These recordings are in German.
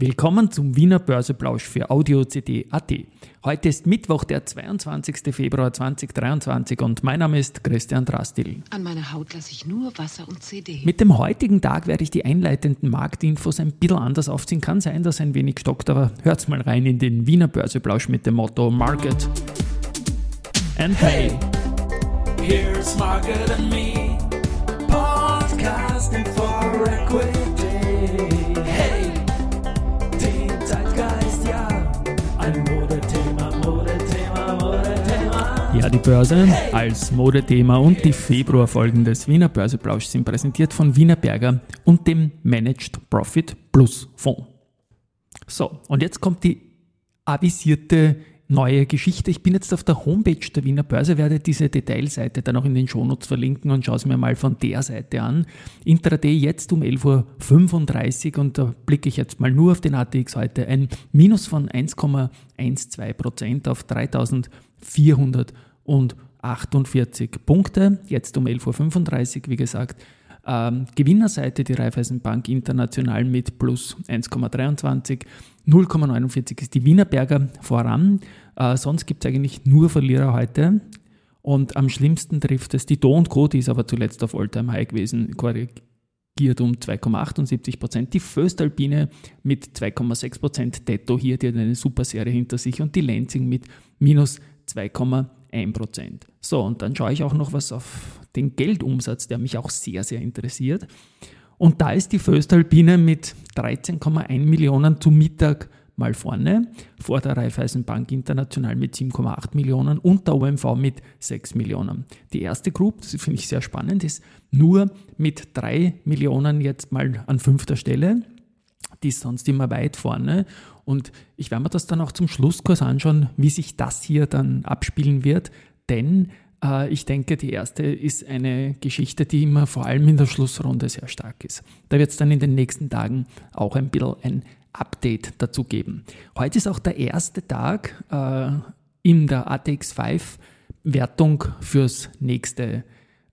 Willkommen zum Wiener Börseplausch für Audio CD.at. Heute ist Mittwoch, der 22. Februar 2023 und mein Name ist Christian Drastil. An meiner Haut lasse ich nur Wasser und CD. Mit dem heutigen Tag werde ich die einleitenden Marktinfos ein bisschen anders aufziehen. Kann sein, dass ein wenig stockt, aber hört's mal rein in den Wiener Börseplausch mit dem Motto Market and Hey. Here's Margaret and me, podcasting for equity. Die Börse als Modethema und die Februarfolgen des Wiener Börseplausch sind präsentiert von Wiener Berger und dem Managed Profit Plus Fonds. So, und jetzt kommt die avisierte neue Geschichte. Ich bin jetzt auf der Homepage der Wiener Börse, werde diese Detailseite dann auch in den Shownotes verlinken und schaue es mir mal von der Seite an. Intraday jetzt um 11.35 Uhr und da blicke ich jetzt mal nur auf den ATX heute. Ein Minus von 1,12% auf und 48 Punkte. Jetzt um 11.35 Uhr, wie gesagt. Ähm, Gewinnerseite die Raiffeisenbank International mit plus 1,23. 0,49 ist die Wienerberger voran. Äh, sonst gibt es eigentlich nur Verlierer heute. Und am schlimmsten trifft es die Do und Co., die ist aber zuletzt auf Alltime High gewesen, korrigiert um 2,78 Prozent. Die Föstalpine mit 2,6 Prozent. Detto hier, die hat eine super Serie hinter sich. Und die Lansing mit minus 2,7 1%. So, und dann schaue ich auch noch was auf den Geldumsatz, der mich auch sehr, sehr interessiert. Und da ist die Föstalpine mit 13,1 Millionen zu Mittag mal vorne, vor der Raiffeisenbank International mit 7,8 Millionen und der OMV mit 6 Millionen. Die erste Group, das finde ich sehr spannend, ist nur mit 3 Millionen jetzt mal an fünfter Stelle. Die ist sonst immer weit vorne. Und ich werde mir das dann auch zum Schlusskurs anschauen, wie sich das hier dann abspielen wird. Denn äh, ich denke, die erste ist eine Geschichte, die immer vor allem in der Schlussrunde sehr stark ist. Da wird es dann in den nächsten Tagen auch ein bisschen ein Update dazu geben. Heute ist auch der erste Tag äh, in der ATX5 Wertung fürs nächste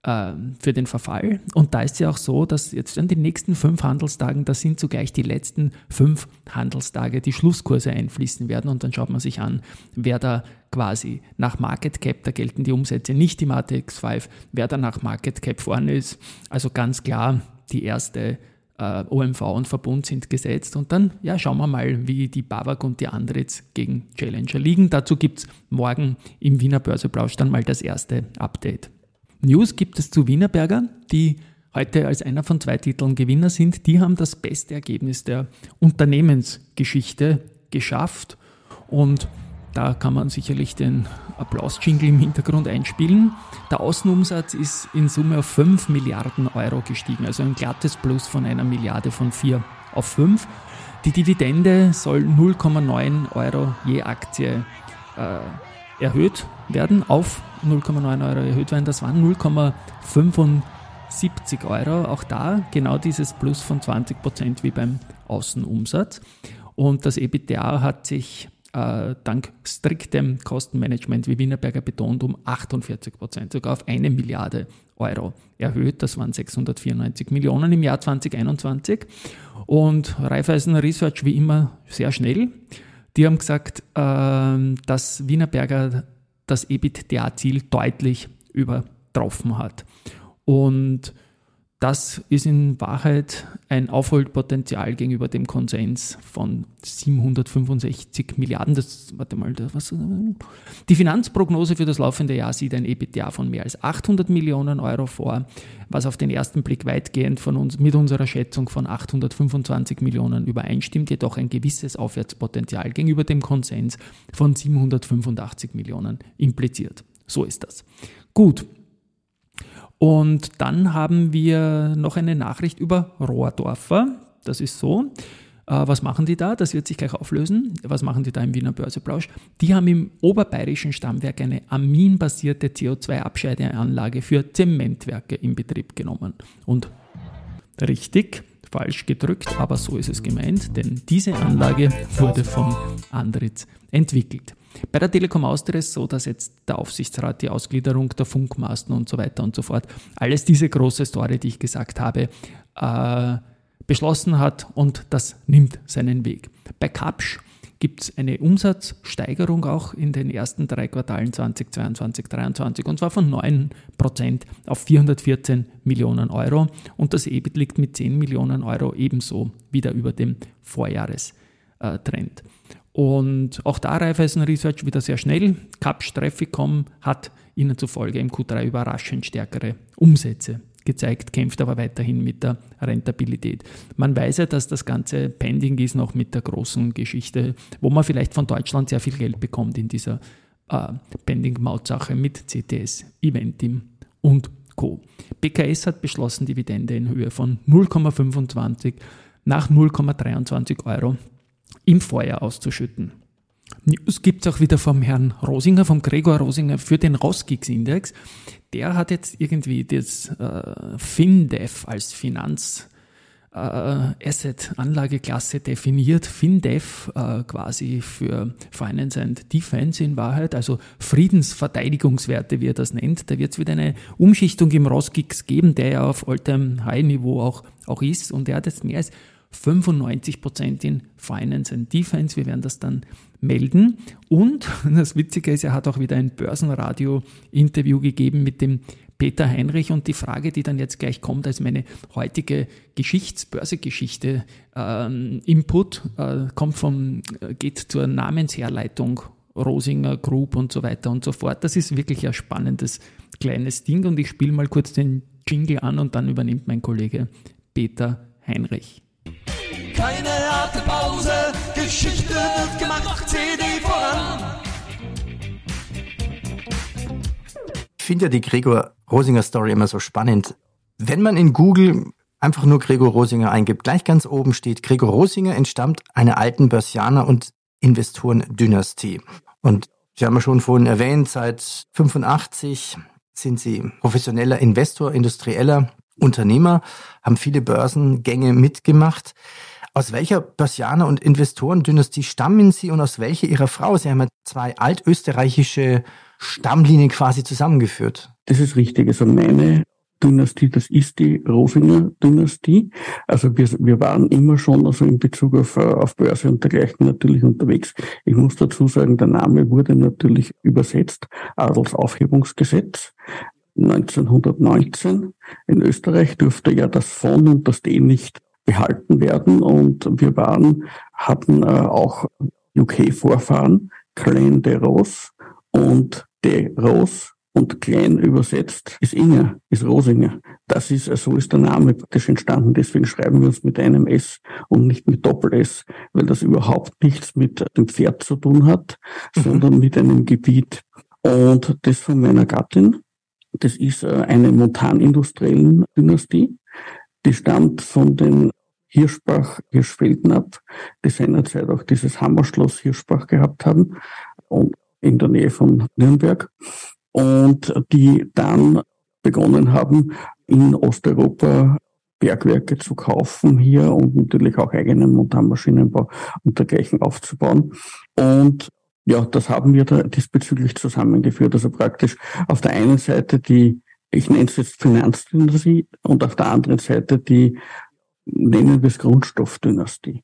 äh, für den Verfall. Und da ist ja auch so, dass jetzt an den nächsten fünf Handelstagen, das sind zugleich die letzten fünf Handelstage, die Schlusskurse einfließen werden. Und dann schaut man sich an, wer da quasi nach Market Cap, da gelten die Umsätze nicht im ATX5, wer da nach Market Cap vorne ist. Also ganz klar, die erste äh, OMV und Verbund sind gesetzt. Und dann ja, schauen wir mal, wie die BAWAG und die Andritz gegen Challenger liegen. Dazu gibt es morgen im Wiener Börseplausch dann mal das erste Update. News gibt es zu Wienerberger, die heute als einer von zwei Titeln Gewinner sind. Die haben das beste Ergebnis der Unternehmensgeschichte geschafft und da kann man sicherlich den Applaus-Jingle im Hintergrund einspielen. Der Außenumsatz ist in Summe auf 5 Milliarden Euro gestiegen, also ein glattes Plus von einer Milliarde von 4 auf 5. Die Dividende soll 0,9 Euro je Aktie äh, erhöht werden, auf 0,9 Euro erhöht werden. Das waren 0,75 Euro. Auch da genau dieses Plus von 20 Prozent wie beim Außenumsatz. Und das EBITDA hat sich äh, dank striktem Kostenmanagement, wie Wienerberger betont, um 48 Prozent, sogar auf eine Milliarde Euro erhöht. Das waren 694 Millionen im Jahr 2021. Und Raiffeisen Research wie immer sehr schnell. Die haben gesagt, äh, dass Wienerberger das EBITDA-Ziel deutlich übertroffen hat. Und das ist in Wahrheit ein Aufholpotenzial gegenüber dem Konsens von 765 Milliarden. Das, warte mal, was, die Finanzprognose für das laufende Jahr sieht ein EBITDA von mehr als 800 Millionen Euro vor, was auf den ersten Blick weitgehend von uns, mit unserer Schätzung von 825 Millionen übereinstimmt, jedoch ein gewisses Aufwärtspotenzial gegenüber dem Konsens von 785 Millionen impliziert. So ist das. Gut, und dann haben wir noch eine Nachricht über Rohrdorfer. Das ist so. Äh, was machen die da? Das wird sich gleich auflösen. Was machen die da im Wiener Börseplausch? Die haben im oberbayerischen Stammwerk eine aminbasierte CO2-Abscheideanlage für Zementwerke in Betrieb genommen. Und richtig, falsch gedrückt, aber so ist es gemeint, denn diese Anlage wurde von Andritz entwickelt. Bei der Telekom Austria ist es so, dass jetzt der Aufsichtsrat die Ausgliederung der Funkmasten und so weiter und so fort, alles diese große Story, die ich gesagt habe, äh, beschlossen hat und das nimmt seinen Weg. Bei Kapsch gibt es eine Umsatzsteigerung auch in den ersten drei Quartalen 2022, 2023 und zwar von 9% auf 414 Millionen Euro und das EBIT liegt mit 10 Millionen Euro ebenso wieder über dem Vorjahrestrend. Und auch da Raiffeisen Research wieder sehr schnell. Capsch Trafficom hat ihnen zufolge im Q3 überraschend stärkere Umsätze gezeigt, kämpft aber weiterhin mit der Rentabilität. Man weiß ja, dass das Ganze pending ist noch mit der großen Geschichte, wo man vielleicht von Deutschland sehr viel Geld bekommt in dieser äh, Pending-Mautsache mit CTS, Eventim und Co. BKS hat beschlossen, Dividende in Höhe von 0,25 nach 0,23 Euro im Vorjahr auszuschütten. News gibt es auch wieder vom Herrn Rosinger, vom Gregor Rosinger für den Roskix-Index. Der hat jetzt irgendwie das äh, FinDev als Finanz- äh, Asset-Anlageklasse definiert. FinDev äh, quasi für Finance and Defense in Wahrheit, also Friedensverteidigungswerte, wie er das nennt. Da wird es wieder eine Umschichtung im Roskix geben, der ja auf All-Time-High-Niveau auch, auch ist. Und er hat jetzt mehr als 95% in Finance and Defense. Wir werden das dann melden. Und das Witzige ist, er hat auch wieder ein Börsenradio-Interview gegeben mit dem Peter Heinrich und die Frage, die dann jetzt gleich kommt, als meine heutige Geschichtsbörsegeschichte ähm, Input, äh, kommt vom, äh, geht zur Namensherleitung Rosinger Group und so weiter und so fort. Das ist wirklich ein spannendes kleines Ding und ich spiele mal kurz den Jingle an und dann übernimmt mein Kollege Peter Heinrich. Keine harte Pause, Geschichte wird gemacht, CD voran. Ich finde ja die Gregor Rosinger Story immer so spannend. Wenn man in Google einfach nur Gregor Rosinger eingibt, gleich ganz oben steht, Gregor Rosinger entstammt einer alten Börsianer- und Investorendynastie. Und Sie haben ja schon vorhin erwähnt, seit 85 sind Sie professioneller Investor, industrieller Unternehmer, haben viele Börsengänge mitgemacht. Aus welcher Börsianer- und Investorendynastie stammen Sie und aus welcher Ihrer Frau? Sie haben ja zwei altösterreichische Stammlinien quasi zusammengeführt. Das ist richtig. Also meine Dynastie, das ist die Rosinger Dynastie. Also wir, wir waren immer schon also in Bezug auf, auf Börse und dergleichen natürlich unterwegs. Ich muss dazu sagen, der Name wurde natürlich übersetzt, Adelsaufhebungsgesetz. 1919 in Österreich durfte ja das von und das D nicht behalten werden und wir waren, hatten äh, auch UK-Vorfahren, Clan de Ros und de Ros und klein übersetzt ist Inger, ist Rosinger. Das ist, so ist der Name praktisch entstanden. Deswegen schreiben wir uns mit einem S und nicht mit Doppel-S, weil das überhaupt nichts mit dem Pferd zu tun hat, mhm. sondern mit einem Gebiet. Und das von meiner Gattin, das ist äh, eine montanindustriellen Dynastie. Die stammt von den Hirschbach, Hirschfelden die seinerzeit auch dieses Hammerschloss Hirschbach gehabt haben und in der Nähe von Nürnberg und die dann begonnen haben, in Osteuropa Bergwerke zu kaufen hier und natürlich auch eigenen Montanmaschinenbau und dergleichen aufzubauen. Und ja, das haben wir da diesbezüglich zusammengeführt. Also praktisch auf der einen Seite die, ich nenne es jetzt Finanzdynastie und auf der anderen Seite die nennen wir es Grundstoffdynastie.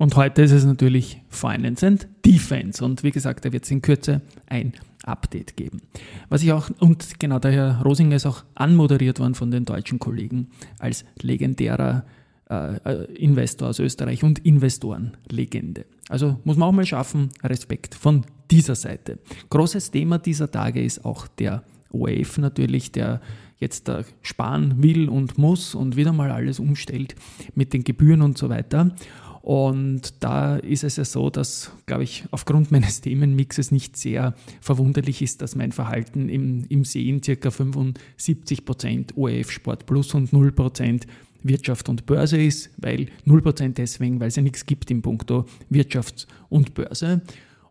Und heute ist es natürlich Finance and Defense. Und wie gesagt, da wird es in Kürze ein Update geben. Was ich auch, und genau der Herr Rosinger ist auch anmoderiert worden von den deutschen Kollegen als legendärer äh, äh Investor aus Österreich und Investorenlegende. Also muss man auch mal schaffen, Respekt von dieser Seite. Großes Thema dieser Tage ist auch der ORF natürlich, der jetzt da sparen will und muss und wieder mal alles umstellt mit den Gebühren und so weiter. Und da ist es ja so, dass, glaube ich, aufgrund meines Themenmixes nicht sehr verwunderlich ist, dass mein Verhalten im, im Sehen circa 75% ORF Sport Plus und 0% Wirtschaft und Börse ist, weil 0% deswegen, weil es ja nichts gibt im Punkto Wirtschaft und Börse.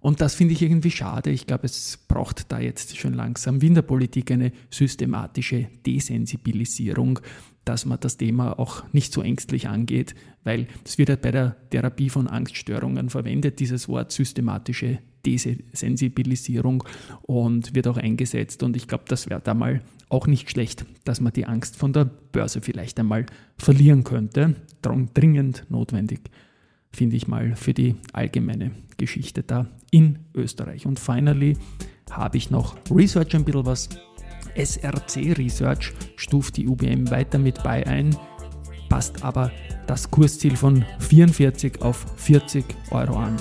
Und das finde ich irgendwie schade. Ich glaube, es braucht da jetzt schon langsam wie in der Politik eine systematische Desensibilisierung, dass man das Thema auch nicht so ängstlich angeht, weil es wird ja bei der Therapie von Angststörungen verwendet, dieses Wort systematische Desensibilisierung und wird auch eingesetzt. Und ich glaube, das wäre da mal auch nicht schlecht, dass man die Angst von der Börse vielleicht einmal verlieren könnte. Dringend notwendig, finde ich mal, für die allgemeine Geschichte da in Österreich. Und finally habe ich noch Research ein bisschen was. SRC Research stuft die UBM weiter mit bei ein, passt aber das Kursziel von 44 auf 40 Euro an.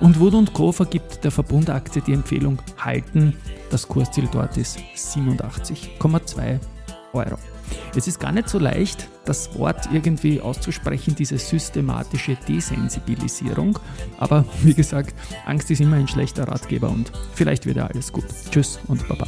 Und Wood Co. vergibt der Verbundaktie die Empfehlung halten. Das Kursziel dort ist 87,2 Euro. Es ist gar nicht so leicht, das Wort irgendwie auszusprechen, diese systematische Desensibilisierung. Aber wie gesagt, Angst ist immer ein schlechter Ratgeber und vielleicht wird ja alles gut. Tschüss und Baba.